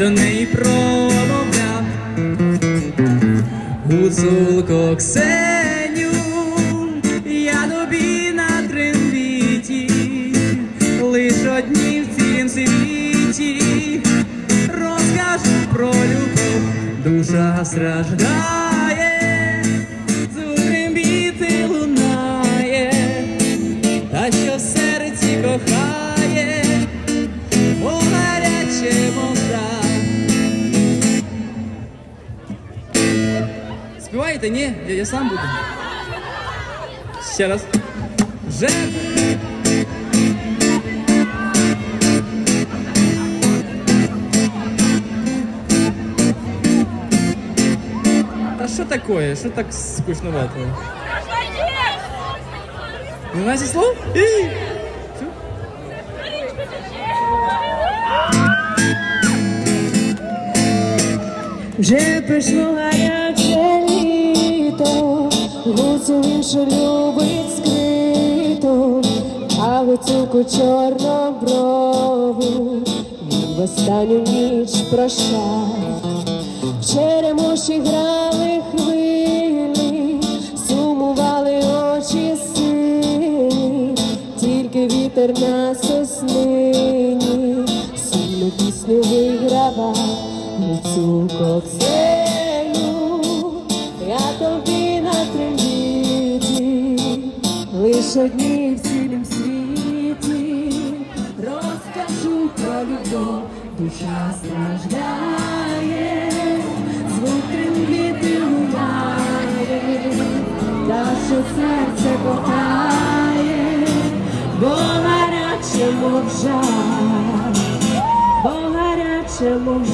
до неї промовляв гуцулко Ксеню, я тобі на трембіті, лиш одні в цілім світі, розкажу про любов, душа страждає. Співаєте? Ні? Я, я сам буду. Ще раз. Вже. Та що таке? Що так скучновато? Нема зі слов? І! Що? Вже прийшло гаряче Літо, гуцул інше любить скрито, а гуцулку чорноброву він в останню ніч прощав. В черемоші грали хвилі, сумували очі сині, тільки вітер на соснині, сильну пісню вигравав Гуцулко Ксеню, лиш одні в цілім світі, розкажу про любов, душа страждає, звук трембіти лунає, та що серце кохає, бо гаряче мов жар, бо гаряче мов